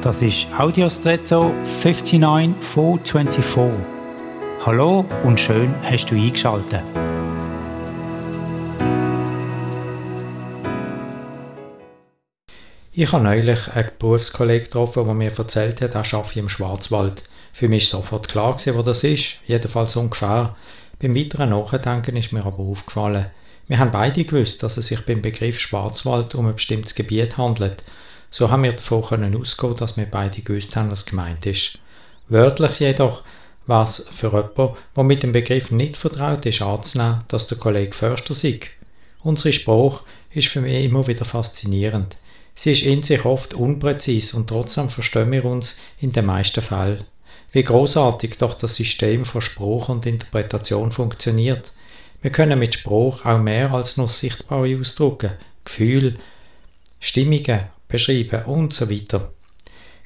Das ist Audiostretto 59424. Hallo und schön hast du eingeschaltet. Ich habe neulich einen Berufskollegen getroffen, der mir erzählt hat, er arbeite im Schwarzwald. Für mich war sofort klar, wo das ist, jedenfalls ungefähr. Beim weiteren Nachdenken ist mir aber aufgefallen, wir haben beide gewusst, dass es sich beim Begriff Schwarzwald um ein bestimmtes Gebiet handelt. So haben wir davon können ausgehen, dass wir beide gewusst haben, was gemeint ist. Wörtlich jedoch war es für jemanden, der mit dem Begriff nicht vertraut ist, anzunehmen, dass der Kollege Förster sei. Unsere Sprache ist für mich immer wieder faszinierend. Sie ist in sich oft unpräzis und trotzdem verstehen wir uns in den meisten Fällen. Wie großartig doch das System von Spruch und Interpretation funktioniert. Wir können mit Spruch auch mehr als nur sichtbare Ausdrücke, Gefühle, Stimmungen beschreiben und so weiter.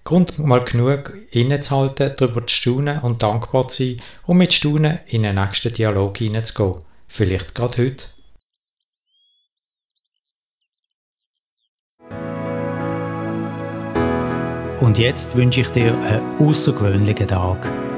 Grund mal genug innezuhalten, darüber zu staunen und dankbar zu sein um mit Staunen in den nächsten Dialog hineinzugehen. Vielleicht gerade heute. Und jetzt wünsche ich dir einen außergewöhnlichen Tag.